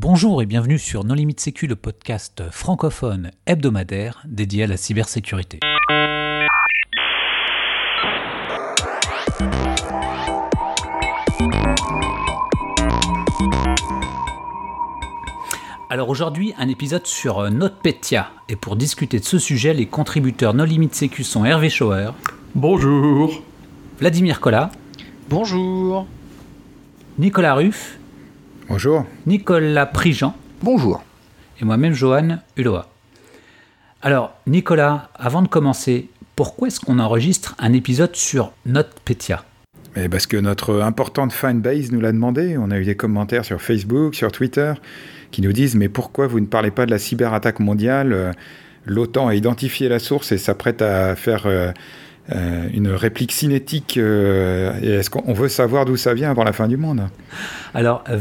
Bonjour et bienvenue sur Non Limite Sécu, le podcast francophone hebdomadaire dédié à la cybersécurité. Alors aujourd'hui, un épisode sur NotPetya. Et pour discuter de ce sujet, les contributeurs No Limite Sécu sont Hervé Schauer. Bonjour. Vladimir Collat. Bonjour. Nicolas Ruff. Bonjour. Nicolas Prigent. Bonjour. Et moi-même, Johan Uloa. Alors, Nicolas, avant de commencer, pourquoi est-ce qu'on enregistre un épisode sur NotPetya Et Parce que notre importante fanbase nous l'a demandé. On a eu des commentaires sur Facebook, sur Twitter, qui nous disent Mais pourquoi vous ne parlez pas de la cyberattaque mondiale? Euh, L'OTAN a identifié la source et s'apprête à faire euh, une réplique cinétique. euh, est-ce qu'on on veut savoir d'où ça vient avant la fin du monde? Alors, euh,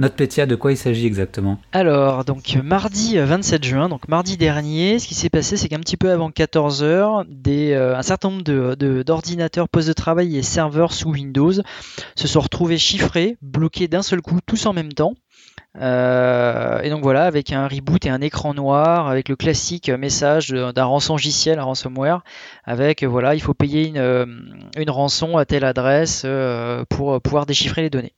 Vladimir, NotPetya, de quoi il s'agit exactement? Alors, donc mardi euh, 27 juin, donc mardi dernier, ce qui s'est passé, c'est qu'un petit peu avant 14h, des, euh, un certain nombre d'ordinateurs, postes de travail et serveurs sous Windows se sont retrouvés chiffrés, bloqués d'un seul coup, tous en même temps. Euh, et donc voilà, avec un reboot et un écran noir, avec le classique message d'un rançongiciel, un ransomware, avec euh, voilà, il faut payer une, euh, rançon à telle adresse euh, pour euh, pouvoir déchiffrer les données.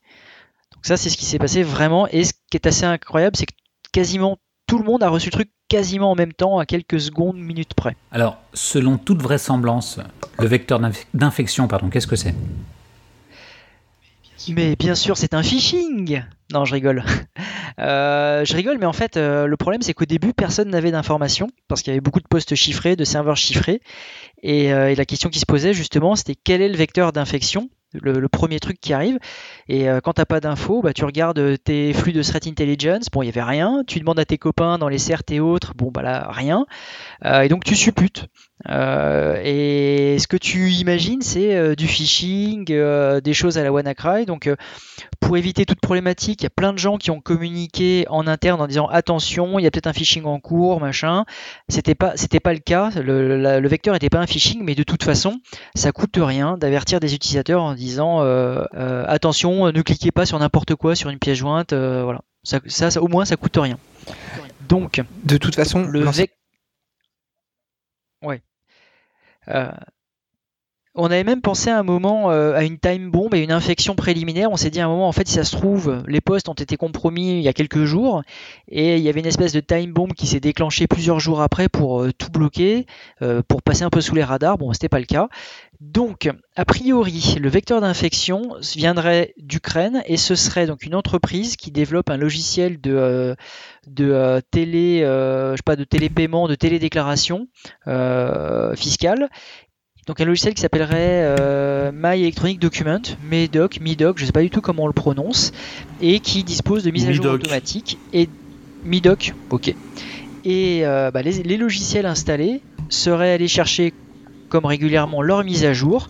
Donc ça, c'est ce qui s'est passé vraiment. Et ce qui est assez incroyable, c'est que quasiment tout le monde a reçu le truc quasiment en même temps, à quelques secondes, minutes près. Alors, selon toute vraisemblance, le vecteur d'inf- d'infection, pardon, qu'est-ce que c'est? Mais bien sûr, c'est un phishing Non, je rigole. Euh, je rigole, mais en fait, euh, le problème, c'est qu'au début, personne n'avait d'informations, parce qu'il y avait beaucoup de postes chiffrés, de serveurs chiffrés. Et, euh, et la question qui se posait, justement, c'était quel est le vecteur d'infection? Le, premier truc qui arrive. Et euh, quand t'as pas d'infos, bah, tu regardes tes flux de threat intelligence. Bon, il y avait rien. Tu demandes à tes copains dans les CERT et autres. Bon, bah là, rien. Euh, et donc tu supputes. Euh, et ce que tu imagines, c'est euh, du phishing, euh, des choses à la WannaCry. Donc, pour éviter toute problématique, il y a plein de gens qui ont communiqué en interne en disant attention, il y a peut-être un phishing en cours, machin. C'était pas, c'était pas le cas. Le, la- le vecteur n'était pas un phishing, mais de toute façon, ça coûte rien d'avertir des utilisateurs en disant attention, ne cliquez pas sur n'importe quoi, sur une pièce jointe. voilà. Ça, ça, ça- au moins, ça coûte rien. Donc, De toute façon, le l'ancien- vec... Ouais. Euh, On avait même pensé à un moment euh, à une time bomb et une infection préliminaire. On s'est dit à un moment, en fait, si ça se trouve, les postes ont été compromis il y a quelques jours et il y avait une espèce de time bomb qui s'est déclenchée plusieurs jours après pour euh, tout bloquer, pour passer un peu sous les radars. Bon, c'était pas le cas. Donc, a priori, le vecteur d'infection viendrait d'Ukraine et ce serait donc une entreprise qui développe un logiciel de, euh, de euh, télé, euh, je sais pas, de télépaiement, de télédéclaration fiscale. Donc un logiciel qui s'appellerait My Electronic Document, MEDOC, MIDOC, je ne sais pas du tout comment on le prononce, et qui dispose de mise à jour MIDOC. automatique et MIDOC, ok. Et bah, les, les logiciels installés seraient allés chercher comme régulièrement leur mise à jour.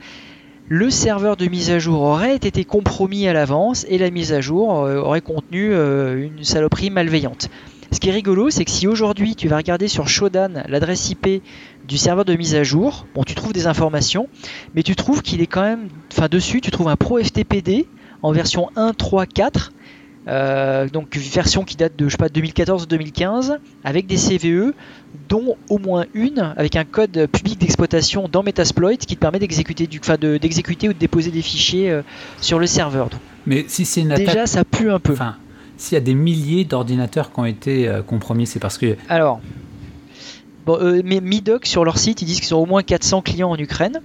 Le serveur de mise à jour aurait été compromis à l'avance et la mise à jour euh, aurait contenu euh, une saloperie malveillante. Ce qui est rigolo, c'est que si aujourd'hui tu vas regarder sur Shodan l'adresse IP du serveur de mise à jour, bon, tu trouves des informations, mais tu trouves qu'il est quand même, enfin dessus, tu trouves un Pro FTPD en version 1.3.4, euh, donc version qui date de je sais pas 2014-2015, avec des CVE, dont au moins une avec un code public d'exploitation dans Metasploit qui te permet d'exécuter du, enfin de- d'exécuter ou de déposer des fichiers euh, sur le serveur. Donc, Mais si c'est une attaque. déjà, ça pue un peu. Enfin, s'il y a des milliers d'ordinateurs qui ont été euh, compromis, c'est parce que. Alors, bon, euh, mais Midoc sur leur site, ils disent qu'ils ont au moins 400 clients en Ukraine.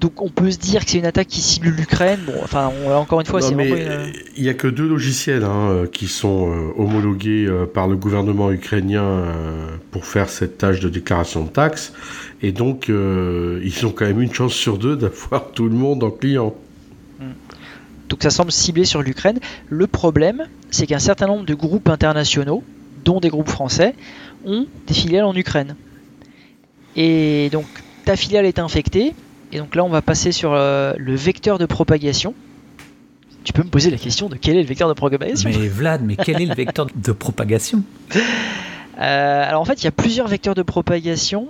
Donc on peut se dire que c'est une attaque qui cible l'Ukraine. Bon, enfin, on- encore une fois, c'est une- il n'y a que deux logiciels hein, euh, qui sont euh, homologués euh, par le gouvernement ukrainien euh, pour faire cette tâche de déclaration de taxes. Et donc, ils ont quand même une chance sur deux d'avoir tout le monde en client. Donc ça semble ciblé sur l'Ukraine. Le problème, c'est qu'un certain nombre de groupes internationaux, dont des groupes français, ont des filiales en Ukraine. Et donc ta filiale est infectée. Et donc là, on va passer sur euh, le vecteur de propagation. Tu peux me poser la question de quel est le vecteur de propagation? Mais Vlad, mais quel est le vecteur de propagation? Euh, alors en fait, il y a plusieurs vecteurs de propagation.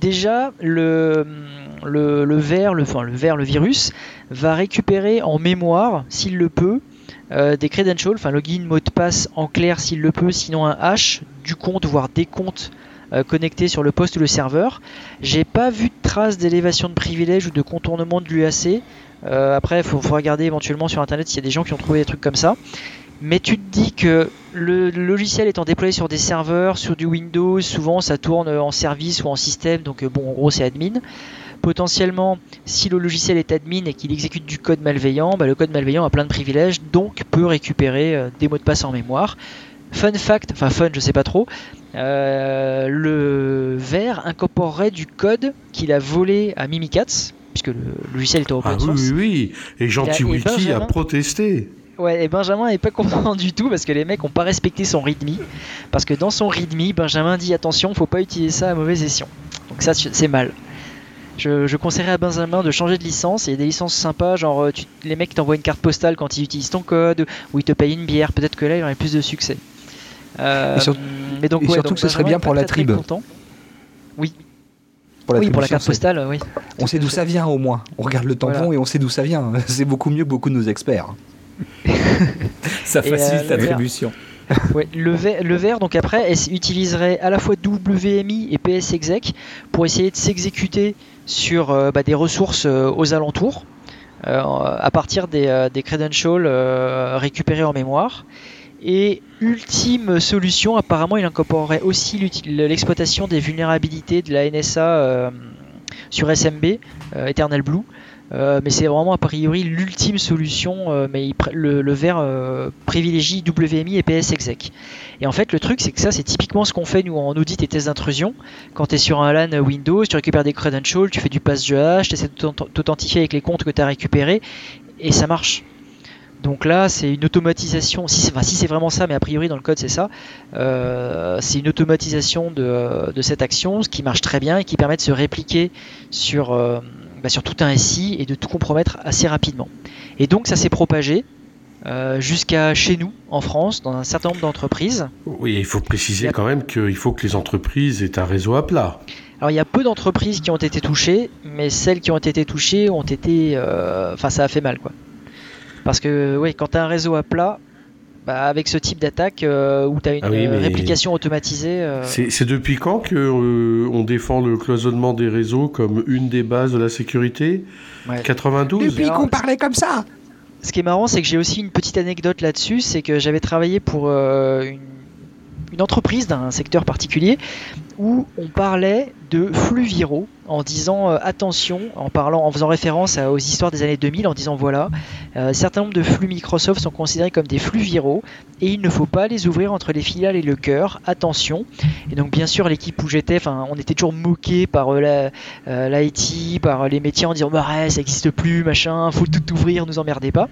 Déjà, le, le, le ver, le, enfin, le ver, le virus, va récupérer en mémoire, s'il le peut, euh, des credentials, enfin login, mot de passe en clair s'il le peut, sinon un hash du compte, voire des comptes connectés sur le poste ou le serveur. J'ai pas vu de traces d'élévation de privilèges ou de contournement de l'UAC. Euh, après, il faut, regarder éventuellement sur internet s'il y a des gens qui ont trouvé des trucs comme ça. Mais tu te dis que le, logiciel étant déployé sur des serveurs, sur du Windows, souvent ça tourne en service ou en système, donc bon, en gros c'est admin potentiellement, si le logiciel est admin et qu'il exécute du code malveillant, bah, le code malveillant a plein de privilèges, donc peut récupérer euh, des mots de passe en mémoire. Fun fact, enfin fun, je sais pas trop, euh, le ver incorporerait du code qu'il a volé à Mimikatz, puisque le logiciel est open ah, Oui, oui, et Gentil Wiki a protesté. Ouais, et Benjamin n'est pas content du tout parce que les mecs n'ont pas respecté son README. Parce que dans son README, Benjamin dit attention, faut pas utiliser ça à mauvaise escient. Donc ça, c'est mal. Je, conseillerais à Benjamin de changer de licence. Il y a des licences sympas, genre euh, les mecs t'envoient une carte postale quand ils utilisent ton code, ou ils te payent une bière. Peut-être que là, il aurait plus de succès. Euh, et, mais donc, surtout que ce serait bien pour la tribu. Oui. Pour la, oui, pour la carte postale, oui. On sait d'où ça vient au moins. On regarde le tampon et on sait d'où ça vient. C'est beaucoup mieux que beaucoup de nos experts. ça facilite euh, l'attribution. ouais, le, ver, le ver, donc après, utiliserait à la fois WMI et PSExec pour essayer de s'exécuter sur euh, bah, des ressources euh, aux alentours euh, à partir des, des credentials récupérés en mémoire? Et ultime solution, apparemment, il incorporerait aussi l'exploitation des vulnérabilités de la NSA sur SMB, Eternal Blue, euh, mais c'est vraiment a priori l'ultime solution, euh, mais le, le verre euh, privilégie WMI et PSExec. Et en fait, le truc, c'est que ça, c'est typiquement ce qu'on fait nous en audit et tests d'intrusion. Quand tu es sur un LAN Windows, tu récupères des credentials, tu fais du pass hash, tu essaies de t'authentifier avec les comptes que tu as récupérés, et ça marche. Donc là, c'est une automatisation, si c'est si vraiment ça, mais a priori dans le code c'est ça, c'est une automatisation de, de, cette action, ce qui marche très bien et qui permet de se répliquer sur, bah, sur tout un SI et de tout compromettre assez rapidement. Et donc ça s'est propagé euh, jusqu'à chez nous, en France, dans un certain nombre d'entreprises. Oui, il faut préciser quand même qu'il faut que les entreprises aient un réseau à plat. Alors il y a peu d'entreprises qui ont été touchées, mais celles qui ont été touchées ont été... Euh, enfin ça a fait mal quoi. Parce que oui, quand tu as un réseau à plat, bah, avec ce type d'attaque euh, où tu as une ah réplication automatisée. Euh. C'est depuis quand qu'on euh, on défend le cloisonnement des réseaux comme une des bases de la sécurité? 92 Depuis qu'on parlait comme ça Ce qui est marrant, c'est que j'ai aussi une petite anecdote là-dessus, c'est que j'avais travaillé pour une une entreprise d'un secteur particulier où on parlait de flux viraux en disant euh, attention, en parlant, en faisant référence aux histoires des années 2000, en disant voilà, euh, certain nombre de flux Microsoft sont considérés comme des flux viraux et il ne faut pas les ouvrir entre les filiales et le cœur. Attention. Et donc bien sûr l'équipe où j'étais, on était toujours moqué par euh, l'IT, par les métiers en disant bah ça n'existe plus, machin, faut tout ouvrir, nous emmerdez pas.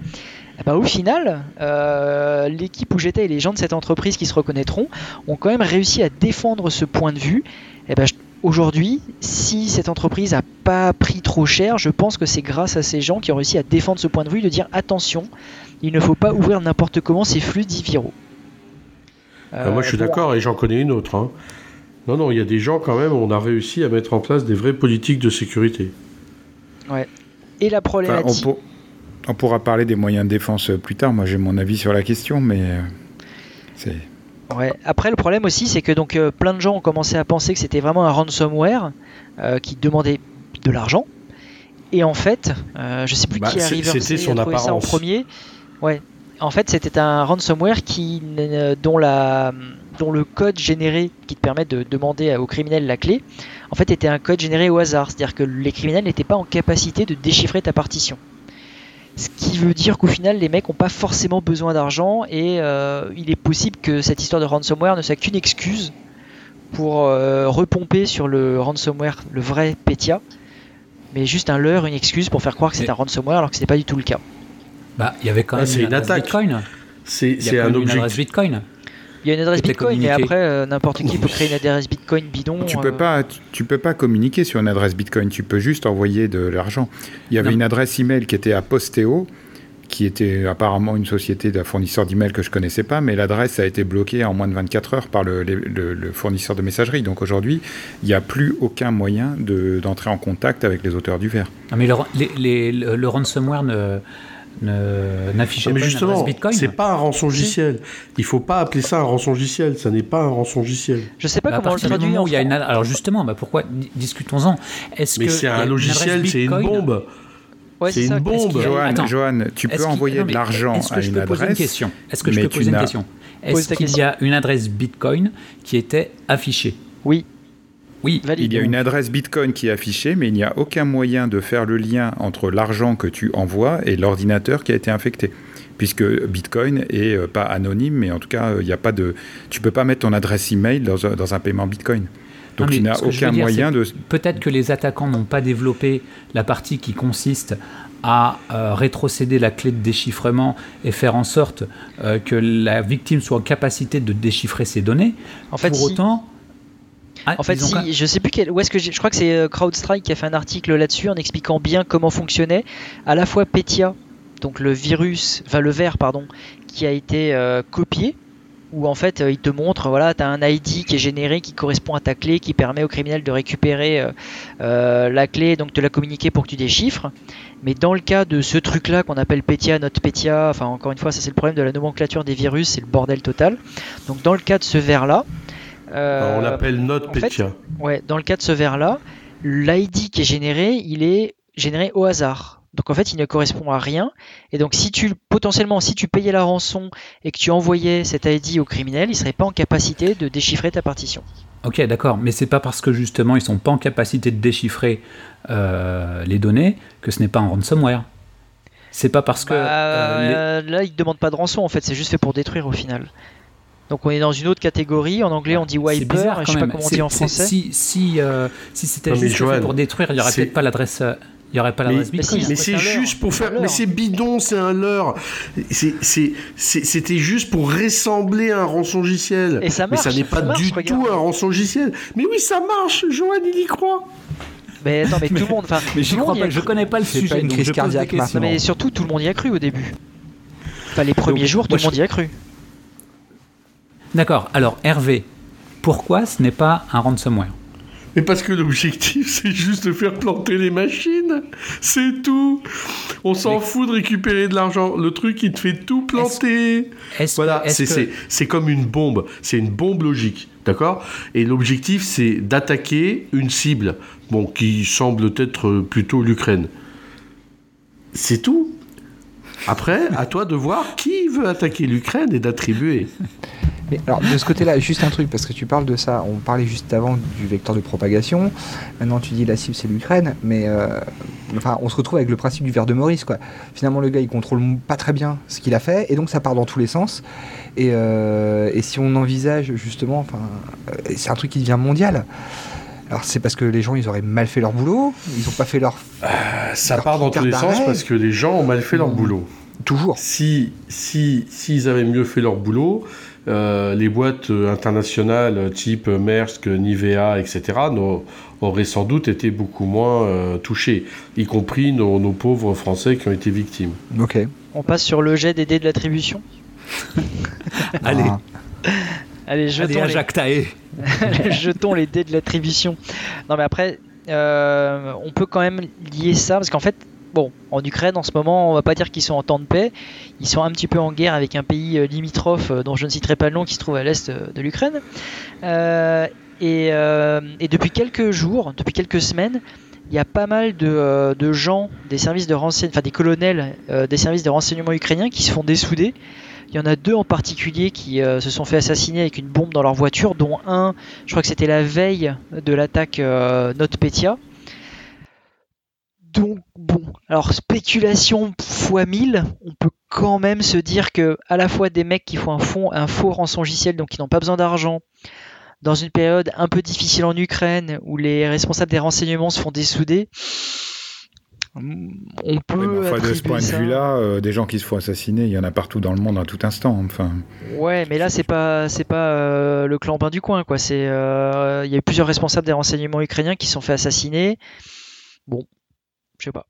Eh ben, au final, euh, l'équipe où j'étais et les gens de cette entreprise qui se reconnaîtront ont quand même réussi à défendre ce point de vue. Et eh ben, aujourd'hui, si cette entreprise n'a pas pris trop cher, je pense que c'est grâce à ces gens qui ont réussi à défendre ce point de vue, de dire attention, il ne faut pas ouvrir n'importe comment ces flux dits viraux. Euh, moi, je suis d'accord et j'en connais une autre. Hein. Non, non, il y a des gens quand même, on a réussi à mettre en place des vraies politiques de sécurité. Ouais. Et la problématique. On pourra parler des moyens de défense plus tard. Moi, j'ai mon avis sur la question, mais euh, c'est. Ouais. Après, le problème aussi, c'est que donc euh, plein de gens ont commencé à penser que c'était vraiment un ransomware euh, qui demandait de l'argent. Et en fait, je sais plus bah, qui est arrivé c'était son apparence. ça en premier. Ouais. En fait, c'était un ransomware qui dont la dont le code généré qui te permet de demander aux criminels la clé, en fait, était un code généré au hasard. C'est-à-dire que les criminels n'étaient pas en capacité de déchiffrer ta partition. Ce qui veut dire qu'au final, les mecs n'ont pas forcément besoin d'argent et euh, il est possible que cette histoire de ransomware ne soit qu'une excuse pour euh, repomper sur le ransomware, le vrai Petya, mais juste un leurre, une excuse pour faire croire que c'est un ransomware alors que ce n'est pas du tout le cas. Bah, il y avait quand même une, attaque. Bitcoin. C'est un objectif. Bitcoin. Il y a une adresse Bitcoin, mais après, euh, n'importe qui peut créer une adresse Bitcoin bidon. Tu peux, euh. pas, tu, peux pas communiquer sur une adresse Bitcoin, tu peux juste envoyer de l'argent. Il y avait une adresse email qui était à Posteo, qui était apparemment une société d'un fournisseur d'email que je connaissais pas, mais l'adresse a été bloquée en moins de 24 heures par le, fournisseur de messagerie. Donc aujourd'hui, il n'y a plus aucun moyen d'entrer en contact avec les auteurs du verre. Ah, mais le, le ransomware ne Non, mais pas justement, Bitcoin. c'est pas un rançongiciel. Il faut pas appeler ça un rançongiciel. Ça n'est pas un rançongiciel. Je sais pas Bah, à comment on le partir du traduit moment en où il y a une alors justement, bah pourquoi di- discutons-en. Est-ce Mais que c'est un logiciel, c'est une bombe. Ouais, c'est une ça. bombe. Johan, Attends. Johan, tu peux envoyer non, de l'argent Est-ce que à je une peux poser une adresse. question? Est-ce que je peux poser une question? Est-ce qu'il y a une adresse Bitcoin qui était affichée? Oui, Oui. valide. Il y a une adresse Bitcoin qui est affichée, mais il n'y a aucun moyen de faire le lien entre l'argent que tu envoies et l'ordinateur qui a été infecté. Puisque Bitcoin est euh, pas anonyme, mais en tout cas, euh, il n'y a pas de. Tu peux pas mettre ton adresse email dans un, dans un paiement Bitcoin. Donc Non, tu n'as aucun dire, moyen de. Peut-être que les attaquants n'ont pas développé la partie qui consiste à euh, rétrocéder la clé de déchiffrement et faire en sorte euh, que la victime soit en capacité de déchiffrer ses données. En fait, Pour si. autant. Ah, En fait, ont si, je sais plus quel, où est-ce que je crois que c'est euh, CrowdStrike qui a fait un article là-dessus en expliquant bien comment fonctionnait à la fois Petya, donc le virus, enfin le ver pardon, qui a été euh, copié, où en fait euh, il te montre voilà, tu as un ID qui est généré qui correspond à ta clé, qui permet au criminel de récupérer euh, euh, la clé, donc de la communiquer pour que tu déchiffres. Mais dans le cas de ce truc-là qu'on appelle Petya, NotPetya, enfin encore une fois, ça c'est le problème de la nomenclature des virus, c'est le bordel total. Donc dans le cas de ce ver-là, euh, on l'appelle NotPetya. Ouais, dans le cas de ce verre-là, l'ID qui est généré, il est généré au hasard. Donc en fait, il ne correspond à rien. Et donc si tu potentiellement, si tu payais la rançon et que tu envoyais cet ID au criminel, il serait pas en capacité de déchiffrer ta partition. Ok, d'accord, mais c'est pas parce que justement ils sont pas en capacité de déchiffrer euh, les données que ce n'est pas un ransomware. C'est pas parce que Bah, euh, les- Là, il ne demande pas de rançon. En fait, c'est juste fait pour détruire au final. Donc on est dans une autre catégorie. En anglais, on dit c'est wiper. bizarre je sais pas comment on dit en français. Si si euh, si c'était Non, juste pour détruire, il y aurait peut-être pas l'adresse. euh, Il y aurait pas Mais- l'adresse Mais Bitcoin. si, Mais c'est juste pour faire. Mais c'est bidon, c'est un leurre. C'était juste pour ressembler à un rançongiciel. Et ça Mais ça marche, n'est pas ça marche, du regarde. tout un rançongiciel. Mais oui, ça marche. Johan, il y croit. Mais attends, mais, tout le monde. Enfin, Mais crois pas, je cru. connais pas le C'est sujet. pas une crise cardiaque. Non, mais surtout, tout le monde y a cru au début. Enfin, les premiers Donc, jours, tout le monde y a cru. D'accord. Alors Hervé, pourquoi ce n'est pas un ransomware? Mais parce que l'objectif, c'est juste de faire planter les machines. C'est tout. On s'en fout de récupérer de l'argent. Le truc, il te fait tout planter. Est-ce Voilà, que- est-ce c'est que- c'est- c'est comme une bombe. C'est une bombe logique. D'accord? Et l'objectif, c'est d'attaquer une cible, bon, qui semble être plutôt l'Ukraine. C'est tout. Après, à toi de voir qui veut attaquer l'Ukraine et d'attribuer. Mais alors, de ce côté-là, juste un truc, parce que tu parles de ça, on parlait juste avant du vecteur de propagation, maintenant tu dis la cible c'est l'Ukraine, mais euh, enfin, on se retrouve avec le principe du verre de Maurice, quoi. Finalement, le gars, il contrôle pas très bien ce qu'il a fait, et donc ça part dans tous les sens. Et, euh, et si on envisage justement, enfin, euh, c'est un truc qui devient mondial. Alors c'est parce que les gens, ils auraient mal fait leur boulot, ils ont pas fait leur... Ça part dans tous les sens parce que les gens ont mal fait leur Mmh. boulot. Toujours. Si, si, s'ils avaient mieux fait leur boulot, euh, les boîtes internationales type Maersk, Nivea, etc., auraient sans doute été beaucoup moins euh, touchées, y compris nos, nos pauvres Français qui ont été victimes. Ok. On passe sur le jet des dés de l'attribution. Allez, Ah. Allez, allez, jetons, à les... Jacques jetons les dés de l'attribution. Non, mais après, euh, on peut quand même lier ça parce qu'en fait, bon, en Ukraine en ce moment, on va pas dire qu'ils sont en temps de paix. Ils sont un petit peu en guerre avec un pays euh, limitrophe euh, dont je ne citerai pas le nom qui se trouve à l'est euh, de l'Ukraine. Et, depuis quelques jours, depuis quelques semaines, il y a pas mal de, gens des services de renseignement, enfin des colonels des services de renseignement ukrainiens qui se font dessouder. Il y en a deux en particulier qui se sont fait assassiner avec une bombe dans leur voiture, dont un, je crois que c'était la veille de l'attaque euh, NotPetya. Donc bon, alors spéculation fois 1000, on peut quand même se dire que à la fois des mecs qui font un, fond, un faux rançongiciel, donc qui n'ont pas besoin d'argent, dans une période un peu difficile en Ukraine où les responsables des renseignements se font dessouder, on peut. Oui, mais enfin, de ce point de vue-là, euh, des gens qui se font assassiner, il y en a partout dans le monde à tout instant. Enfin, Ouais, mais là c'est pas c'est pas euh, le clan bain du coin quoi. C'est euh, il y a eu plusieurs responsables des renseignements ukrainiens qui se sont fait assassiner. Bon, je sais pas.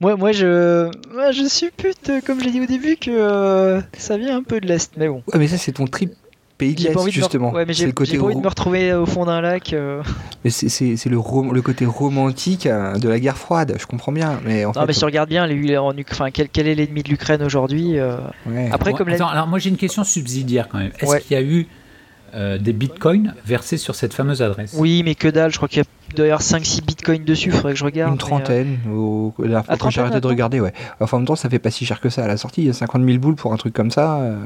Moi, moi je moi, je suppute comme je l'ai dit au début que euh, ça vient un peu de l'est, mais bon. Ouais, mais ça, c'est ton trip pays de J'ai l'Est, de me- justement. Ouais, mais j'ai j'ai pas envie de me retrouver au fond d'un lac. euh. mais c'est- c'est c'est le, rom- le côté romantique euh, de la guerre froide, je comprends bien. Mais en Non, fait, mais si on regarde bien, les- en Uk- enfin, quel, quel est l'ennemi de l'Ukraine aujourd'hui euh, ouais. Après, comme l'a- attends, alors moi j'ai une question subsidiaire quand même. Est-ce Ouais. qu'il y a eu euh, des bitcoins versés sur cette fameuse adresse Oui, mais que dalle, je crois qu'il y a d'ailleurs 5-6 bitcoins dessus, faudrait que je regarde. Une euh, trentaine, au- la dernière fois Ah, quand j'ai arrêté de regarder, ouais. Enfin, en même temps, ça fait pas si cher que ça à la sortie. Il y a 50 000 boules pour un truc comme ça. euh.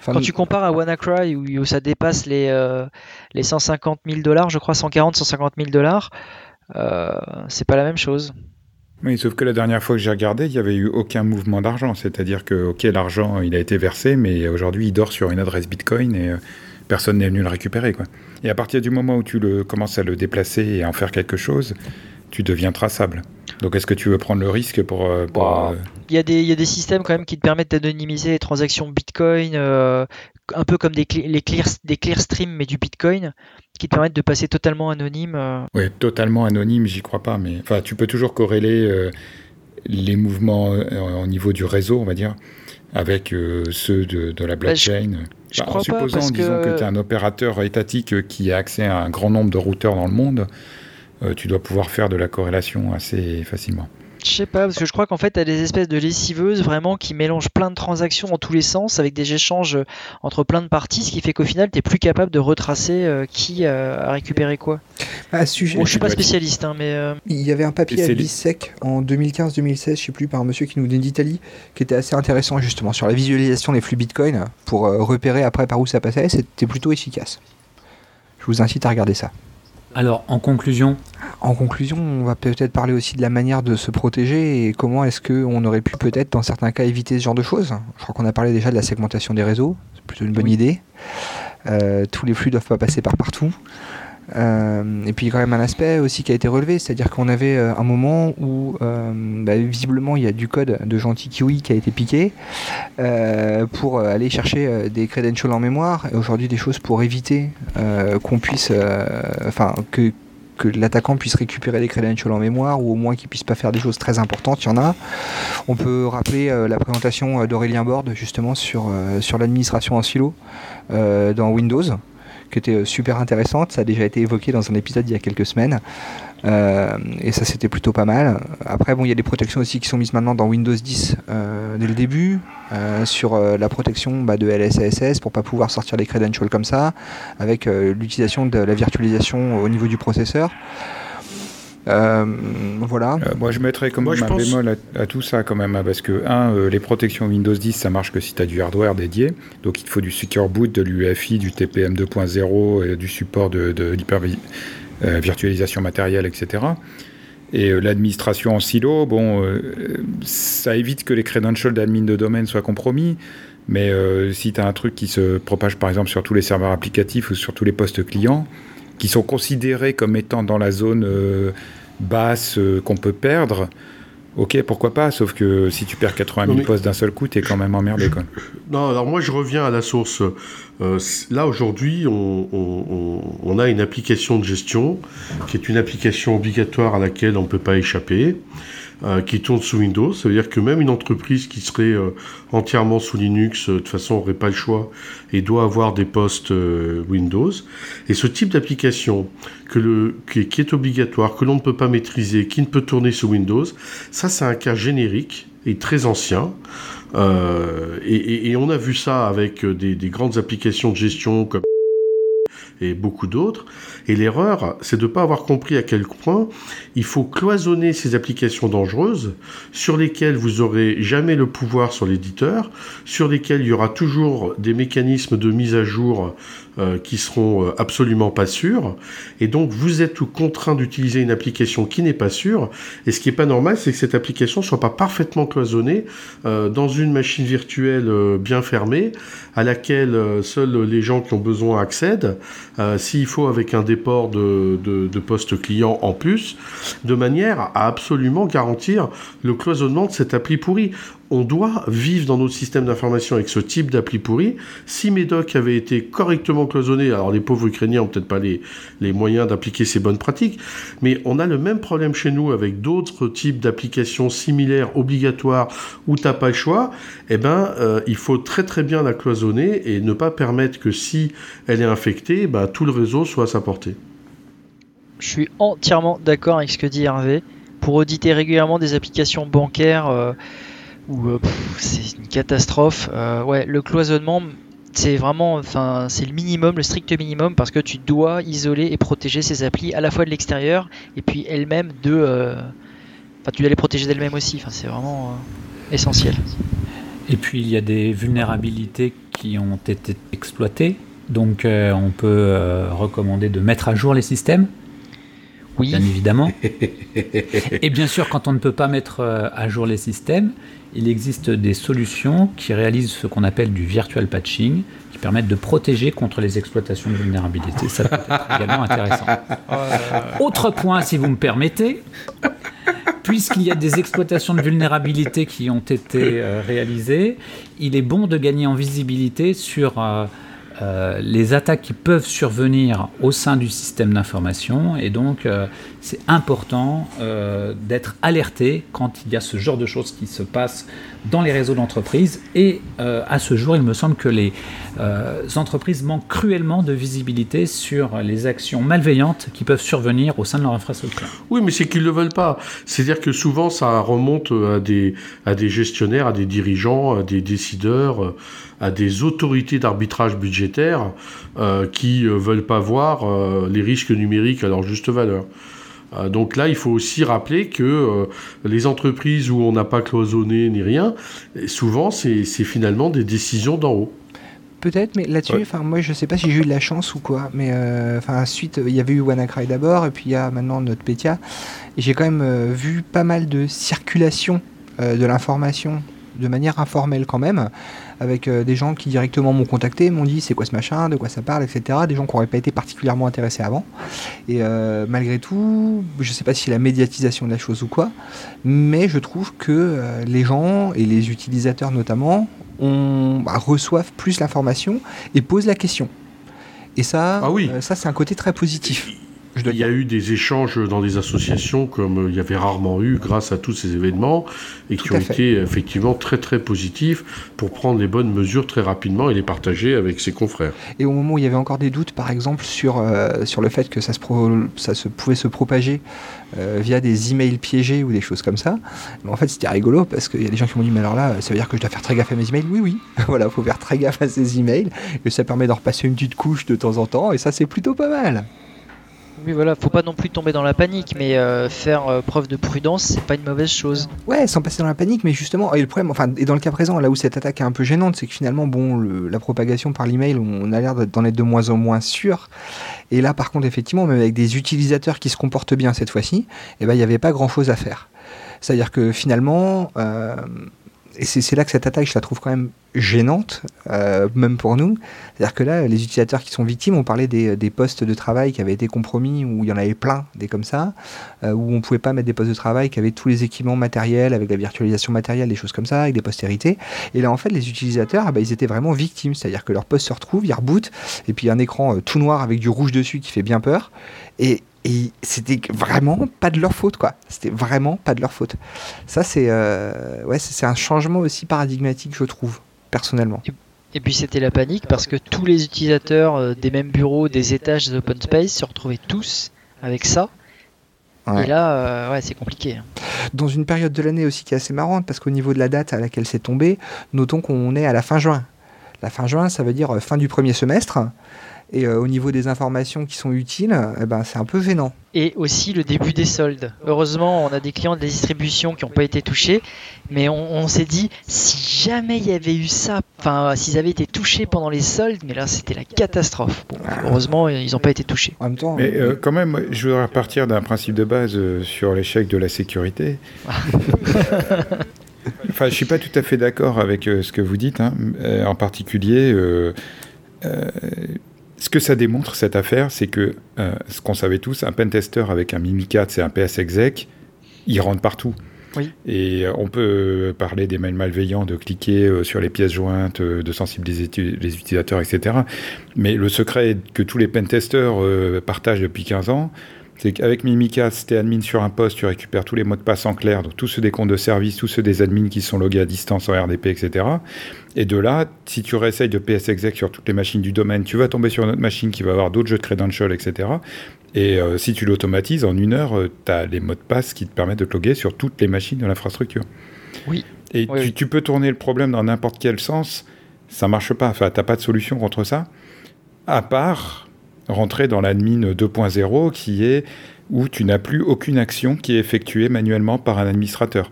Enfin, Quand tu compares à WannaCry où, où ça dépasse les, euh, les 150 000 dollars, je crois 140, 150 000 dollars, euh, c'est pas la même chose. Oui, sauf que la dernière fois que j'ai regardé, il n'y avait eu aucun mouvement d'argent. C'est-à-dire que, ok, l'argent, il a été versé, mais aujourd'hui, il dort sur une adresse Bitcoin et euh, personne n'est venu le récupérer. Quoi. Et à partir du moment où tu le, commences à le déplacer et à en faire quelque chose, tu deviens traçable. Donc, est-ce que tu veux prendre le risque pour... euh, pour, Bah, euh, Il y, a des, il y a des systèmes quand même qui te permettent d'anonymiser les transactions Bitcoin, euh, un peu comme des, les clear, des Clearstream mais du Bitcoin, qui te permettent de passer totalement anonyme. euh. Ouais, totalement anonyme, j'y crois pas, mais enfin, tu peux toujours corréler les mouvements au niveau du réseau, on va dire, avec ceux de, de la Bah, je- blockchain. je Bah, crois en pas, supposant, parce disons que- que tu es un opérateur étatique qui a accès à un grand nombre de routeurs dans le monde, tu dois pouvoir faire de la corrélation assez facilement. Je sais pas, parce que je crois qu'en fait, tu as des espèces de lessiveuses vraiment qui mélangent plein de transactions dans tous les sens, avec des échanges euh, entre plein de parties, ce qui fait qu'au final, tu plus capable de retracer euh, qui euh, a récupéré quoi. à ce sujet, Bon, je suis pas spécialiste, hein, mais euh, il y avait un papier à l'ISEC en 2015-2016, je sais plus, par un monsieur qui nous venait d'Italie, qui était assez intéressant justement sur la visualisation des flux Bitcoin pour euh, repérer après par où ça passait. C'était plutôt efficace. Je vous incite à regarder ça. Alors en conclusion, En conclusion, on va peut-être parler aussi de la manière de se protéger et comment est-ce qu'on aurait pu peut-être dans certains cas éviter ce genre de choses. Je crois qu'on a parlé déjà de la segmentation des réseaux, c'est plutôt une bonne Oui. idée. Euh, tous les flux doivent pas passer par partout. Euh, et puis il y a quand même un aspect aussi qui a été relevé, c'est-à-dire qu'on avait euh, un moment où euh, bah, visiblement il y a du code de gentil kiwi qui a été piqué pour aller chercher des credentials en mémoire et aujourd'hui des choses pour éviter qu'on puisse, enfin que l'attaquant puisse récupérer des credentials en mémoire ou au moins qu'il puisse pas faire des choses très importantes, il y en a. On peut rappeler la présentation d'Aurélien Borde justement sur, sur l'administration en silo dans Windows, qui était euh, super intéressante. Ça a déjà été évoqué dans un épisode il y a quelques semaines. Euh, et ça c'était plutôt pas mal. Après bon il y a des protections aussi qui sont mises maintenant dans Windows 10 euh, dès le début sur la protection bah, de LSASS pour pas pouvoir sortir les credentials comme ça avec l'utilisation de la virtualisation au niveau du processeur. Euh, voilà. Euh, moi, je mettrais quand Moi, un pense- bémol à, à tout ça, quand même, hein, parce que, un, euh, les protections Windows 10, ça marche que si tu as du hardware dédié. Donc, il te faut du Secure Boot, de l'UEFI, du TPM 2.0, et du support de, de l'hyper-virtualisation matérielle, etc. Et euh, l'administration en silo, bon, euh, ça évite que les credentials d'admin de domaine soient compromis. Mais euh, si tu as un truc qui se propage par exemple sur tous les serveurs applicatifs ou sur tous les postes clients, qui sont considérés comme étant dans la zone euh, basse euh, qu'on peut perdre, ok, pourquoi pas, sauf que si tu perds 80 000 Non, mais- postes d'un seul coup, t'es quand même emmerdé. Quoi. Non, alors moi je reviens à la source. Euh, là aujourd'hui, on, on- on- on a une application de gestion qui est une application obligatoire à laquelle on ne peut pas échapper, euh, qui tourne sous Windows. Ça veut dire que même une entreprise qui serait euh, entièrement sous Linux, euh, de toute façon, n'aurait pas le choix et doit avoir des postes Windows. Et ce type d'application que le, qui, est, obligatoire, que l'on ne peut pas maîtriser, qui ne peut tourner sous Windows, ça c'est un cas générique et très ancien. Euh, et, et- et on a vu ça avec des, des grandes applications de gestion comme et beaucoup d'autres. Et l'erreur, c'est de ne pas avoir compris à quel point il faut cloisonner ces applications dangereuses sur lesquelles vous aurez jamais le pouvoir sur l'éditeur, sur lesquelles il y aura toujours des mécanismes de mise à jour euh, qui seront euh, absolument pas sûrs. Et donc vous êtes contraint d'utiliser une application qui n'est pas sûre. Et ce qui est pas normal, c'est que cette application soit pas parfaitement cloisonnée euh, dans une machine virtuelle bien fermée à laquelle seuls les gens qui ont besoin accèdent, s'il faut avec un déport de, de, de poste client en plus, de manière à absolument garantir le cloisonnement de cette appli pourrie. On doit vivre dans notre système d'information avec ce type d'appli pourri. Si Médoc avait été correctement cloisonné, alors les pauvres Ukrainiens ont peut-être pas les, les moyens d'appliquer ces bonnes pratiques, mais on a le même problème chez nous avec d'autres types d'applications similaires, obligatoires, où t'as pas le choix. Eh ben, euh, il faut très très bien la cloisonner et ne pas permettre que si elle est infectée, ben, tout le réseau soit à sa portée. Je suis entièrement d'accord avec ce que dit Hervé. Pour auditer régulièrement des applications bancaires, euh, où euh, c'est une catastrophe. Euh, ouais, le cloisonnement, c'est vraiment, enfin, c'est le minimum, le strict minimum, parce que tu dois isoler et protéger ces applis à la fois de l'extérieur et puis elles-mêmes de, euh, enfin, tu dois les protéger d'elles-mêmes aussi. Enfin, c'est vraiment essentiel. Et puis il y a des vulnérabilités qui ont été exploitées. Donc on peut recommander de mettre à jour les systèmes, Oui, bien évidemment. Et bien sûr, quand on ne peut pas mettre euh, à jour les systèmes, il existe des solutions qui réalisent ce qu'on appelle du virtual patching, qui permettent de protéger contre les exploitations de vulnérabilité. Ça peut être également intéressant. Autre point, si vous me permettez, puisqu'il y a des exploitations de vulnérabilité qui ont été euh, réalisées, il est bon de gagner en visibilité sur euh, les attaques qui peuvent survenir au sein du système d'information. Et donc, euh, c'est important euh, d'être alerté quand il y a ce genre de choses qui se passent dans les réseaux d'entreprise. Et à ce jour, il me semble que les entreprises manquent cruellement de visibilité sur les actions malveillantes qui peuvent survenir au sein de leur infrastructure. Oui, mais c'est qu'ils ne le veulent pas. C'est-à-dire que souvent, ça remonte à des, gestionnaires, à des dirigeants, à des décideurs, à des autorités d'arbitrage budgétaire euh, qui ne veulent pas voir euh, les risques numériques à leur juste valeur. Euh, donc là, il faut aussi rappeler que euh, les entreprises où on n'a pas cloisonné ni rien, souvent, c'est finalement des décisions d'en haut. Peut-être, mais là-dessus, Ouais. enfin moi je sais pas si j'ai eu de la chance ou quoi, mais euh, enfin suite il y avait eu WannaCry d'abord et puis il y a maintenant notre Petya et j'ai quand même euh, vu pas mal de circulation euh, de l'information de manière informelle quand même, avec euh, des gens qui directement m'ont contacté, m'ont dit c'est quoi ce machin, de quoi ça parle, etc. Des gens qui n'auraient pas été particulièrement intéressés avant. Et euh, malgré tout, je sais pas si c'est la médiatisation de la chose ou quoi, mais je trouve que euh, les gens et les utilisateurs notamment on, bah, reçoivent plus l'information et posent la question. Et ça, Ah oui. ça c'est un côté très positif. Je dois Il y a eu des échanges dans des associations comme euh, il y avait rarement eu grâce à tous ces événements et Tout qui ont fait. été effectivement très très positifs pour prendre les bonnes mesures très rapidement et les partager avec ses confrères. Et au moment où il y avait encore des doutes, par exemple, sur, euh, sur le fait que ça, se pro- ça se pouvait se propager euh, via des emails piégés ou des choses comme ça, mais en fait c'était rigolo parce qu'il y a des gens qui m'ont dit Mais alors là, ça veut dire que je dois faire très gaffe à mes emails? Oui, oui, voilà, il faut faire très gaffe à ces emails et ça permet d'en repasser une petite couche de temps en temps et ça c'est plutôt pas mal. Oui, voilà, faut pas non plus tomber dans la panique, mais euh, faire euh, preuve de prudence, c'est pas une mauvaise chose. Ouais, sans passer dans la panique, mais justement, et le problème, enfin, et dans le cas présent, là où cette attaque est un peu gênante, c'est que finalement, bon, le- la propagation par l'email, on a l'air d'en être de moins en moins sûr. Et là, par contre, effectivement, même avec des utilisateurs qui se comportent bien cette fois-ci, eh ben, il n'y avait pas grand-chose à faire. C'est-à-dire que finalement, euh, et c'est là que cette attaque, je la trouve quand même gênante, euh, même pour nous. C'est-à-dire que là, les utilisateurs qui sont victimes, on parlait des, postes de travail qui avaient été compromis, où il y en avait plein, des comme ça, euh, où on pouvait pas mettre des postes de travail qui avaient tous les équipements matériels, avec la virtualisation matérielle, des choses comme ça, avec des postérités. Et là, en fait, les utilisateurs, ah bah, ils étaient vraiment victimes. C'est-à-dire que leur poste se retrouve, il reboot, et puis il y a un écran euh, tout noir avec du rouge dessus qui fait bien peur. Et, et c'était vraiment pas de leur faute, quoi. C'était vraiment pas de leur faute. Ça, c'est euh, ouais, c'est un changement aussi paradigmatique, je trouve, personnellement. Et puis c'était la panique parce que tous les utilisateurs euh, des mêmes bureaux, des étages des open space se retrouvaient tous avec ça. Ouais. Et là, euh, ouais, c'est compliqué. hein. Dans une période de l'année aussi qui est assez marrante, parce qu'au niveau de la date à laquelle c'est tombé, notons qu'on est à la fin juin. La fin juin, ça veut dire fin du premier semestre. Et euh, au niveau des informations qui sont utiles, eh ben, c'est un peu gênant. Et aussi le début des soldes. Heureusement, on a des clients de la distribution qui n'ont pas été touchés, mais on, on s'est dit, si jamais il y avait eu ça, enfin, s'ils avaient été touchés pendant les soldes, mais là c'était la catastrophe. Bon, heureusement, ils n'ont pas été touchés. En même temps, Mais euh, quand même, je voudrais partir d'un principe de base euh, sur l'échec de la sécurité. enfin, je suis pas tout à fait d'accord avec euh, ce que vous dites. hein. Euh, en particulier, euh, euh, ce que ça démontre cette affaire, c'est que euh, ce qu'on savait tous, un pentester avec un Mimikatz et un PS exec, il rentre partout. Et on peut parler des mails malveillants, de cliquer sur les pièces jointes, de sensibiliser les utilisateurs, etc. Mais le secret que tous les pentesters partagent depuis 15 ans, c'est qu'avec Mimica, si tu es admin sur un poste, tu récupères tous les mots de passe en clair, donc tous ceux des comptes de service, tous ceux des admins qui sont logués à distance en RDP, etc. Et de là, si tu réessayes de PS exec sur toutes les machines du domaine, tu vas tomber sur une autre machine qui va avoir d'autres jeux de credentials, etc. Et euh, si tu l'automatises, en une heure, euh, tu as les mots de passe qui te permettent de te loguer sur toutes les machines de l'infrastructure. Oui. Et tu, tu, peux tourner le problème dans n'importe quel sens, ça marche pas. Enfin, t'as pas de solution contre ça, à part rentrer dans l'admin 2.0 qui est où tu n'as plus aucune action qui est effectuée manuellement par un administrateur.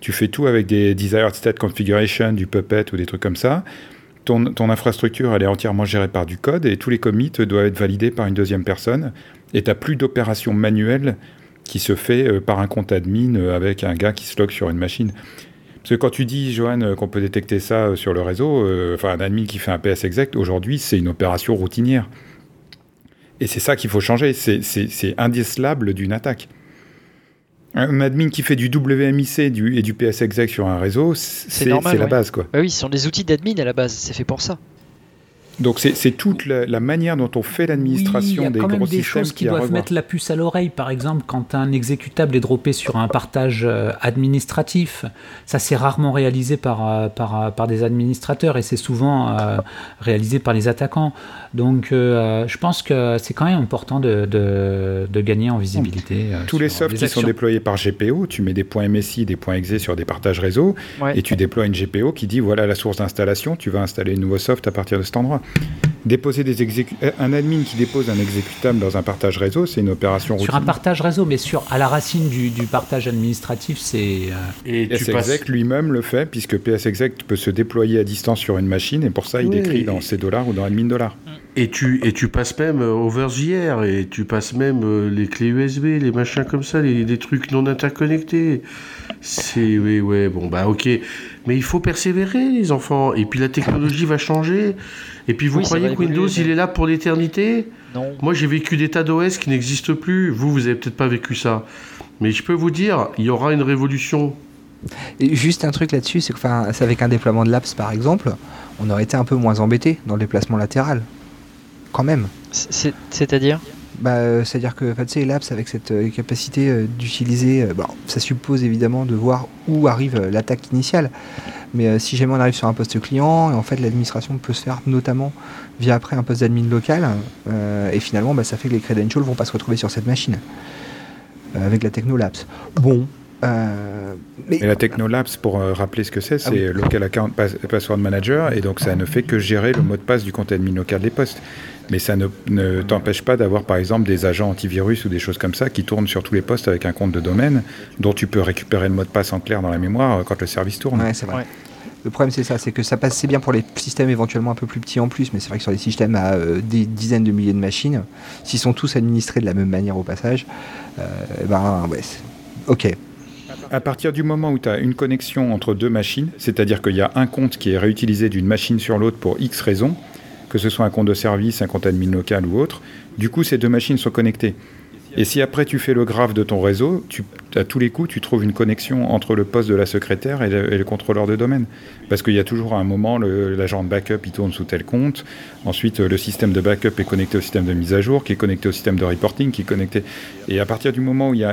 Tu fais tout avec des desired state configuration, du Puppet ou des trucs comme ça. Ton, ton, infrastructure, elle est entièrement gérée par du code et tous les commits doivent être validés par une deuxième personne. Et tu n'as plus d'opération manuelle qui se fait euh, par un compte admin euh, avec un gars qui se log sur une machine. Parce que quand tu dis, Johan, euh, qu'on peut détecter ça sur le réseau, enfin un admin qui fait un PS exact, aujourd'hui, c'est une opération routinière. Et c'est ça qu'il faut changer, c'est indécelable d'une attaque. Un admin qui fait du WMIC et du PS exec sur un réseau, c'est la base. Quoi. Bah oui, ce sont des outils d'admin à la base, c'est fait pour ça. Donc c'est toute la, manière dont on fait l'administration oui, des gros des choses qui, doivent mettre la puce à l'oreille. Par exemple, quand un exécutable est droppé sur un partage euh, administratif, ça c'est rarement réalisé par, euh, par, euh, par, des administrateurs et c'est souvent réalisé par les attaquants. Donc je pense que c'est quand même important de, de, gagner en visibilité. Tous les softs qui sont déployés par GPO, tu mets des points MSI, des points exe sur des partages réseau et tu déploies une GPO qui dit voilà la source d'installation, tu vas installer un nouveau soft à partir de cet endroit. Déposer des euh, un admin qui dépose un exécutable dans un partage réseau, c'est une opération routine. Sur un partage réseau, mais sur à la racine du, partage administratif, c'est. Euh, et PSExec lui-même le fait, puisque PSExec peut se déployer à distance sur une machine, et pour ça, il décrit dans C dollars ou dans admin dollars. Et tu, et tu passes même euh, over the et tu passes même les clés USB, les machins comme ça, les, des trucs non interconnectés. C'est. Oui, ouais, bon, bah ok. Mais il faut persévérer, les enfants. Et puis la technologie va changer. Et puis vous croyez que Windows, il est là pour l'éternité? Non. Moi, j'ai vécu des tas d'OS qui n'existent plus. Vous, vous avez peut-être pas vécu ça. Mais je peux vous dire, il y aura une révolution. Et juste un truc là-dessus, c'est que avec un déploiement de l'apps par exemple, on aurait été un peu moins embêté dans le déplacement latéral. Quand même. C'est-à-dire? Bah, euh, C'est-à-dire que sais, l'apps avec cette euh, capacité euh, d'utiliser, ça suppose évidemment de voir où arrive l'attaque initiale. Mais si jamais on arrive sur un poste client, en fait l'administration peut se faire notamment via après un poste d'admin local, et finalement bah, ça fait que les credentials vont pas se retrouver sur cette machine avec la Technolabs. Bon, euh, mais... la Technolabs, pour rappeler ce que c'est, ah c'est Local Account Password Manager, et donc ça ne fait que gérer le mot de passe du compte admin local des postes. Mais ça ne, t'empêche pas d'avoir par exemple des agents antivirus ou des choses comme ça qui tournent sur tous les postes avec un compte de domaine dont tu peux récupérer le mot de passe en clair dans la mémoire euh, quand le service tourne. Ouais, c'est vrai. Le problème c'est ça, c'est que ça passe c'est bien pour les systèmes éventuellement un peu plus petits en plus, mais c'est vrai que sur les systèmes à euh, des dizaines de milliers de machines, s'ils sont tous administrés de la même manière au passage, euh, ben ouais, ok. À partir du moment où tu as une connexion entre deux machines, c'est-à-dire qu'il y a un compte qui est réutilisé d'une machine sur l'autre pour X raisons, que ce soit un compte de service, un compte admin local ou autre. Du coup, ces deux machines sont connectées. Et si après tu fais le graphe de ton réseau, à tous les coups, tu trouves une connexion entre le poste de la secrétaire et le, contrôleur de domaine. Parce qu'il y a toujours un moment, l'agent de backup, il tourne sous tel compte. Ensuite, le système de backup est connecté au système de mise à jour, qui est connecté au système de reporting, qui est connecté. Et à partir du moment où y a,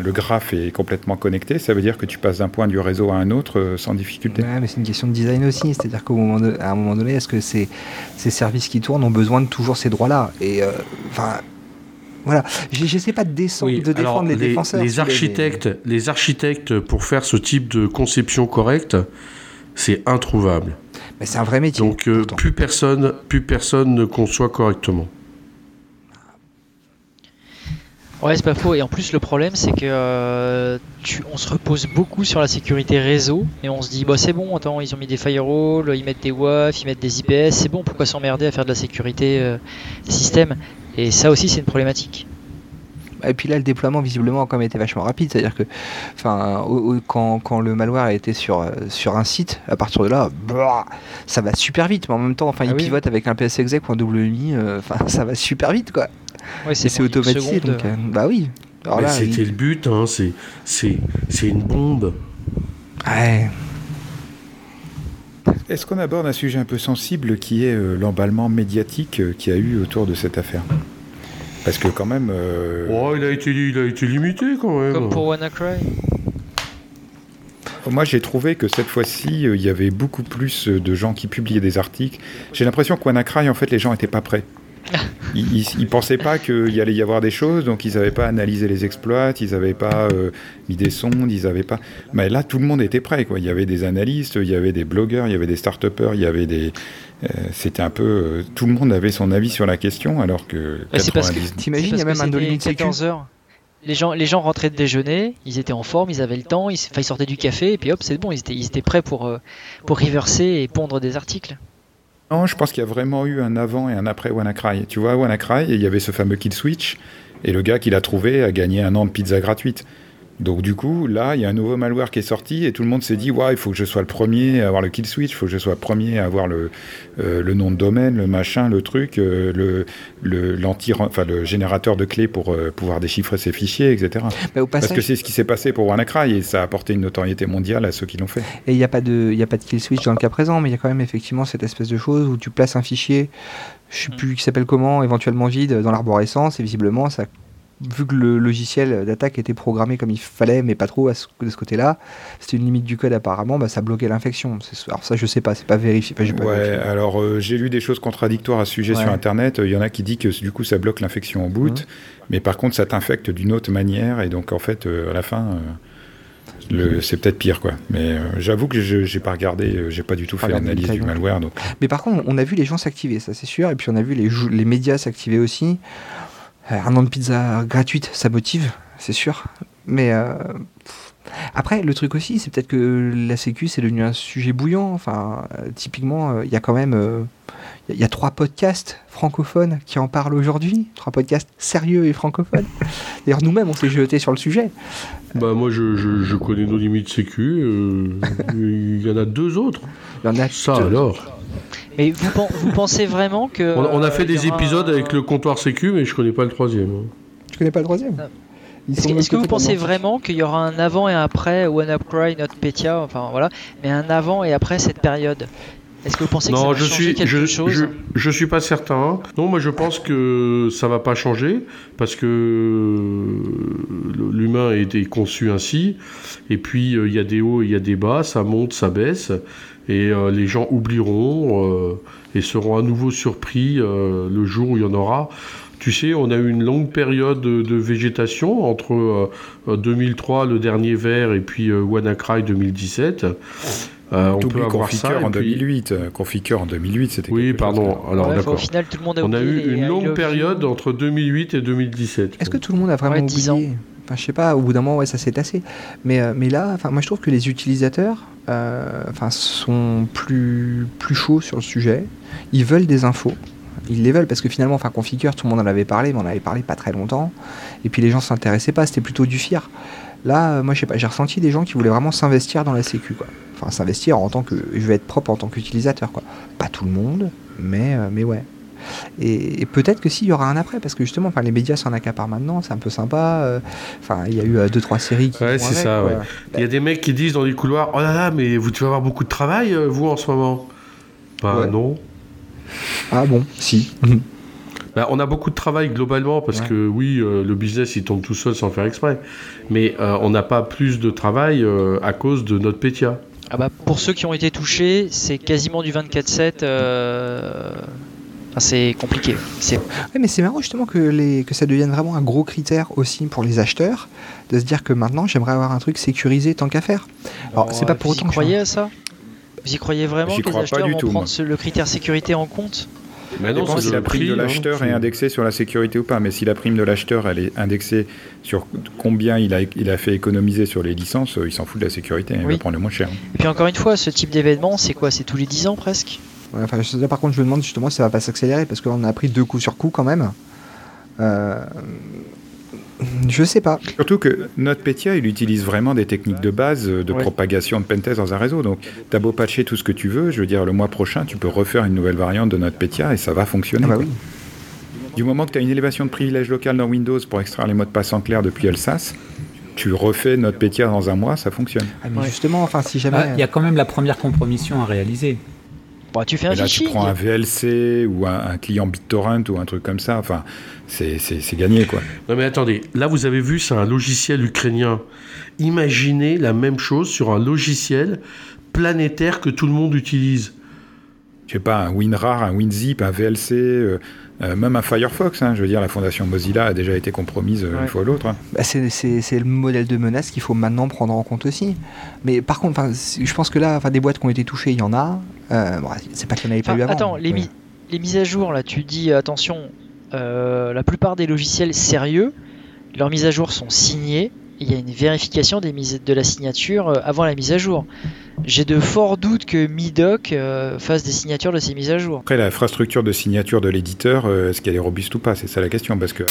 le graphe est complètement connecté, ça veut dire que tu passes d'un point du réseau à un autre euh, sans difficulté. Ouais, mais c'est une question de design aussi. C'est-à-dire qu'à un moment donné, est-ce que ces, ces services qui tournent ont besoin de toujours ces droits-là? Et euh, enfin. Voilà, j'essaie pas de, descendre, de défendre les, défenseurs. Les architectes, les... architectes, pour faire ce type de conception correcte, c'est introuvable. Mais c'est un vrai métier. Donc euh, plus personne, plus personne ne conçoit correctement. Ouais, c'est pas faux. Et en plus, le problème, c'est que euh, on se repose beaucoup sur la sécurité réseau et on se dit, bah c'est bon, attends, ils ont mis des firewalls, ils mettent des WAF, ils mettent des IPS, c'est bon, pourquoi s'emmerder à faire de la sécurité euh, système et ça aussi, c'est une problématique. Et puis là, le déploiement visiblement a quand même été vachement rapide. C'est-à-dire que enfin, quand, quand, le malware a été sur, euh, sur un site, à partir de là, bah, ça va super vite. Mais en même temps, enfin, ah il pivote avec un PSExec ou un WMI, euh, enfin, ça va super vite. quoi. c'est automatisé. Donc, euh, bah oui. C'était il- le but, hein, c'est, c'est, c'est une bombe. Ouais. Est-ce qu'on aborde un sujet un peu sensible qui est euh, l'emballement médiatique euh, qu'il y a eu autour de cette affaire? Parce que quand même... euh, Oh, il a été, il a été limité quand même. Comme pour WannaCry? Moi, j'ai trouvé que cette fois-ci, euh, il y avait beaucoup plus de gens qui publiaient des articles. J'ai l'impression que WannaCry, en fait, les gens n'étaient pas prêts. Ils, ils, ils pensaient pas qu'il y allait y avoir des choses, donc ils n'avaient pas analysé les exploits, ils n'avaient pas euh, mis des sondes, ils n'avaient pas. Mais là, tout le monde était prêt. Quoi. Il y avait des analystes, il y avait des blogueurs, il y avait des start-upers, il y avait des. euh, C'était un peu. euh, tout le monde avait son avis sur la question, alors que. Bah, c'est parce que- 90 T'imagines, il y a même un sécu. 14 heures. Les gens, les gens rentraient de déjeuner, ils étaient en forme, ils avaient le temps, ils, sortaient du café, et puis hop, c'est bon, ils étaient, ils étaient prêts pour, euh, pour reverser et pondre des articles. Non, je pense qu'il y a vraiment eu un avant et un après WannaCry. Tu vois, WannaCry, il y avait ce fameux kill switch, et le gars qui l'a trouvé a gagné un an de pizza gratuite. Donc du coup, là, il y a un nouveau malware qui est sorti, et tout le monde s'est dit, ouais, il faut que je sois le premier à avoir le kill switch, il faut que je sois le premier à avoir le, euh, le nom de domaine, le machin, le truc, euh, le, le, l'anti, enfin, le générateur de clés pour euh, pouvoir déchiffrer ses fichiers, etc. Bah, au Parce que c'est ce qui s'est passé pour WannaCry, et ça a apporté une notoriété mondiale à ceux qui l'ont fait. Et il n'y a, pas de- il y a pas de kill switch dans le cas présent, mais il y a quand même effectivement cette espèce de chose où tu places un fichier, je sais plus qui s'appelle comment, éventuellement vide, dans l'arborescence, et visiblement, ça, vu que le logiciel d'attaque était programmé comme il fallait, mais pas trop à ce- de ce côté-là, c'était une limite du code apparemment, bah, ça bloquait l'infection. Alors ça, je sais pas, c'est pas vérifié. Enfin, pas Ouais, vérifié. alors euh, j'ai lu des choses contradictoires à ce sujet Ouais. sur Internet. Il y en a qui disent que du coup ça bloque l'infection au boot, Mhm. mais par contre ça t'infecte d'une autre manière, et donc en fait euh, à la fin euh, le- c'est peut-être pire quoi. Mais euh, j'avoue que je j'ai pas regardé, euh, j'ai pas du tout fait l'analyse du malware. Donc Mais par contre, on a vu les gens s'activer, ça c'est sûr, et puis on a vu les médias s'activer aussi. Euh, un an de pizza gratuite, ça motive, c'est sûr. Mais euh, après, le truc aussi, c'est peut-être que la Sécu, c'est devenu un sujet bouillant. Enfin, euh, typiquement, il y a quand même. il y a- trois podcasts francophones qui en parlent aujourd'hui, trois podcasts sérieux et francophones. D'ailleurs, nous-mêmes, on s'est jeté sur le sujet. Bah moi je, je, je connais nos limites sécu. euh, Il y en a deux autres. Il y en a Ça deux. alors. Mais vous, pen- vous pensez vraiment que. On, on a fait euh, il y des aura épisodes un- avec le comptoir sécu, mais je connais pas le troisième. hein. Tu connais pas le troisième. Ils Est-ce sont que, de est-ce que vous pensez vraiment qu'il y aura un avant et un après WannaCry, NotPetya, enfin voilà, mais un avant et après cette période? Est-ce que vous pensez que ça Non, va je changer suis, quelque je, chose je, je suis pas certain. Non, moi je pense que ça va pas changer parce que euh, l'humain a été conçu ainsi. Et puis euh, il y a des hauts, il y a des bas, ça monte, ça baisse, et euh, les gens oublieront euh, et seront à nouveau surpris euh, le jour où il y en aura. Tu sais, on a eu une longue période de, de végétation entre euh, euh, 2003, le dernier vert, et puis euh, WannaCry 2017. Euh, on peut avoir ça. En puis- 2008. euh, Configure en 2008, c'était. Oui, pardon. Alors Ouais, Au d'accord. final, tout le monde a On a eu une longue période you. entre 2008 et 2017. Est-ce que tout le monde a vraiment Ouais, 10 ans. oublié Enfin, je sais pas, au bout d'un moment, ouais, ça s'est tassé. Mais, euh, mais là, enfin, moi, je trouve que les utilisateurs euh, enfin, sont plus, plus chauds sur le sujet. Ils veulent des infos. Ils les veulent parce que finalement, enfin, Configure, tout le monde en avait parlé, mais on en avait parlé pas très longtemps. Et puis les gens s'intéressaient pas, c'était plutôt du fier. Là, euh, moi, je sais pas, j'ai ressenti des gens qui voulaient vraiment s'investir dans la sécu, quoi. Enfin, s'investir en tant que. Je vais être propre en tant qu'utilisateur, quoi. Pas tout le monde, mais, euh, mais ouais. Et, et peut-être que s'il y aura un après, parce que justement, enfin, les médias s'en accaparent maintenant, c'est un peu sympa. euh, Enfin, il y a eu euh, deux trois séries qui. Ouais, c'est ça, ouais. Il y a des mecs qui disent dans les couloirs Oh là là, mais vous devez avoir beaucoup de travail, euh, vous, en ce moment Bah Ouais. non. Ah bon, si. Bah, on a beaucoup de travail globalement parce Ouais. que oui, euh, le business il tombe tout seul sans faire exprès. Mais euh, on n'a pas plus de travail euh, à cause de notre pétia. Ah bah, pour ceux qui ont été touchés, c'est quasiment du 24-7. euh, enfin, c'est compliqué. C'est Ouais, mais c'est marrant justement que, les, que ça devienne vraiment un gros critère aussi pour les acheteurs, de se dire que maintenant j'aimerais avoir un truc sécurisé tant qu'à faire. Alors, c'est pas pour vous y autant que je- croyez à ça? Vous y croyez vraiment J'y que les crois pas acheteurs du vont tout, prendre moi. le critère sécurité en compte? Mais Ça dépend c'est si la prime prix, de hein, l'acheteur est indexée sur la sécurité ou pas. Mais si la prime de l'acheteur elle est indexée sur combien il a, il a fait économiser sur les licences, euh, il s'en fout de la sécurité. Il Oui. va prendre le moins cher. Et puis encore une fois, ce type d'événement, c'est quoi? C'est tous les 10 ans presque? Ouais, enfin, je- là, par contre, je me demande justement si ça va pas s'accélérer parce qu'on a pris deux coups sur coup quand même. Euh, Je sais pas. Surtout que NotPetya, il utilise vraiment des techniques de base euh, de Ouais. propagation de pentest dans un réseau. Donc, t'as beau patcher tout ce que tu veux, je veux dire, le mois prochain, tu peux refaire une nouvelle variante de NotPetya et ça va fonctionner. Ah bah oui. Du moment que tu as une élévation de privilège local dans Windows pour extraire les mots de passe en clair depuis Alsace, tu refais notre pétière dans un mois, ça fonctionne. Ah, mais Ouais. justement, enfin, si jamais. Ah, Il y a quand même la première compromission à réaliser. Bon, tu fais un Et là, tu prends un VLC ou un, un client BitTorrent ou un truc comme ça, enfin, c'est c'est- c'est gagné, quoi. Non mais attendez, là vous avez vu, c'est un logiciel ukrainien. Imaginez la même chose sur un logiciel planétaire que tout le monde utilise. Je sais pas, un WinRAR, un WinZip, un VLC, euh, euh, même un Firefox, hein, je veux dire, la fondation Mozilla a déjà été compromise euh, Ouais. une fois ou l'autre. hein. Bah, c'est- c'est c'est le modèle de menace qu'il faut maintenant prendre en compte aussi. Mais par contre, je pense que là, des boîtes qui ont été touchées, il y en a. Euh, bon, c'est pas qu'il n'y en avait pas eu avant. attends, les, mi- les mises à jour, là, tu dis attention, euh, la plupart des logiciels sérieux, leurs mises à jour sont signées. Il y a une vérification des mises, de la signature euh, avant la mise à jour. J'ai de forts doutes que Midoc euh, fasse des signatures de ces mises à jour. Après, l'infrastructure de signature de l'éditeur, euh, est-ce qu'elle est robuste ou pas? C'est ça la question, parce que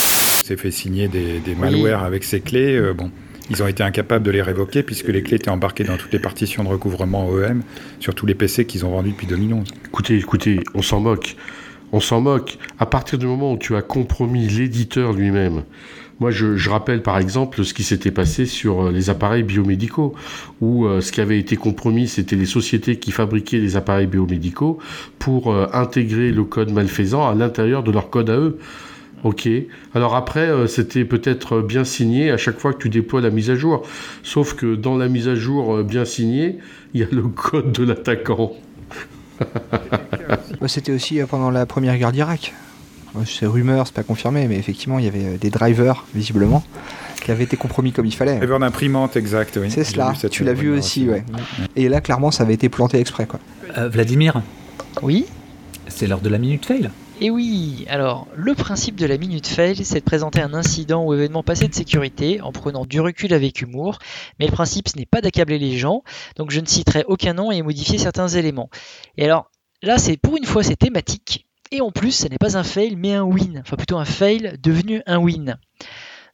c'est fait signer des, des malwares avec ces clés. euh, bon, ils ont été incapables de les révoquer puisque les clés étaient embarquées dans toutes les partitions de recouvrement OEM sur tous les PC qu'ils ont vendus depuis 2011. Écoutez, écoutez, on s'en moque. On s'en moque. À partir du moment où tu as compromis l'éditeur lui-même, moi je, rappelle par exemple ce qui s'était passé sur euh, les appareils biomédicaux, où euh, ce qui avait été compromis, c'était les sociétés qui fabriquaient les appareils biomédicaux pour euh, intégrer le code malfaisant à l'intérieur de leur code à eux. Ok. Alors après, c'était peut-être bien signé à chaque fois que tu déploies la mise à jour. Sauf que dans la mise à jour bien signée, il y a le code de l'attaquant. C'était aussi pendant la première guerre d'Irak. C'est rumeur, c'est pas confirmé, mais effectivement, il y avait euh, des drivers, visiblement, qui avaient été compromis comme il fallait. Driver d'imprimante, exact, oui. C'est cela, tu l'as vu aussi, ouais. Et là, clairement, ça avait été planté exprès, quoi. Euh, Vladimir, Oui c'est l'heure de la minute fail. Et oui, alors le principe de la minute fail, c'est de présenter un incident ou événement passé de sécurité en prenant du recul avec humour, mais le principe ce n'est pas d'accabler les gens, donc je ne citerai aucun nom et modifier certains éléments. Et alors là, c'est pour une fois c'est thématique, et en plus ce n'est pas un fail mais un win, enfin plutôt un fail devenu un win.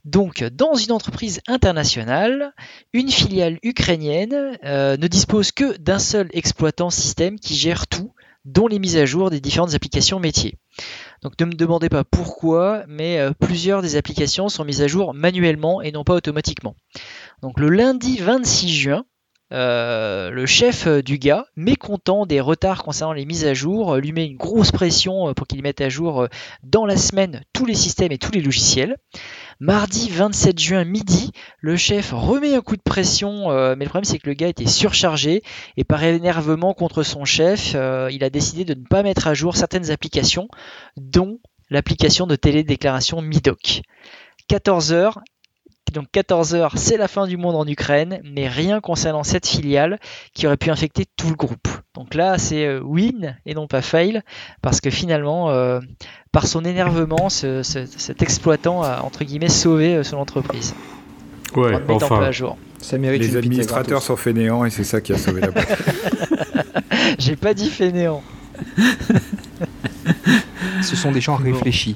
Donc, dans une entreprise internationale, une filiale ukrainienne euh, ne dispose que d'un seul exploitant système qui gère tout, dont les mises à jour des différentes applications métiers. Donc ne me demandez pas pourquoi, mais euh, plusieurs des applications sont mises à jour manuellement et non pas automatiquement. Donc le lundi 26 juin, euh, le chef euh, du gars, mécontent des retards concernant les mises à jour, euh, lui met une grosse pression pour qu'il mette à jour dans la semaine tous les systèmes et tous les logiciels. Mardi 27 juin midi, le chef remet un coup de pression, mais le problème c'est que le gars était surchargé et par énervement contre son chef, il a décidé de ne pas mettre à jour certaines applications, dont l'application de télédéclaration Midoc. 14h, donc 14h, c'est la fin du monde en Ukraine, mais rien concernant cette filiale qui aurait pu infecter tout le groupe. Donc là, c'est euh, win et non pas fail, parce que finalement, euh, par son énervement, ce- ce- cet exploitant a entre guillemets sauvé euh, son entreprise Ouais, en mettant pas enfin. à jour. Ça mérite Les administrateurs sont fainéants et c'est ça qui a sauvé la boîte. J'ai pas dit fainéant. Ce sont des gens réfléchis.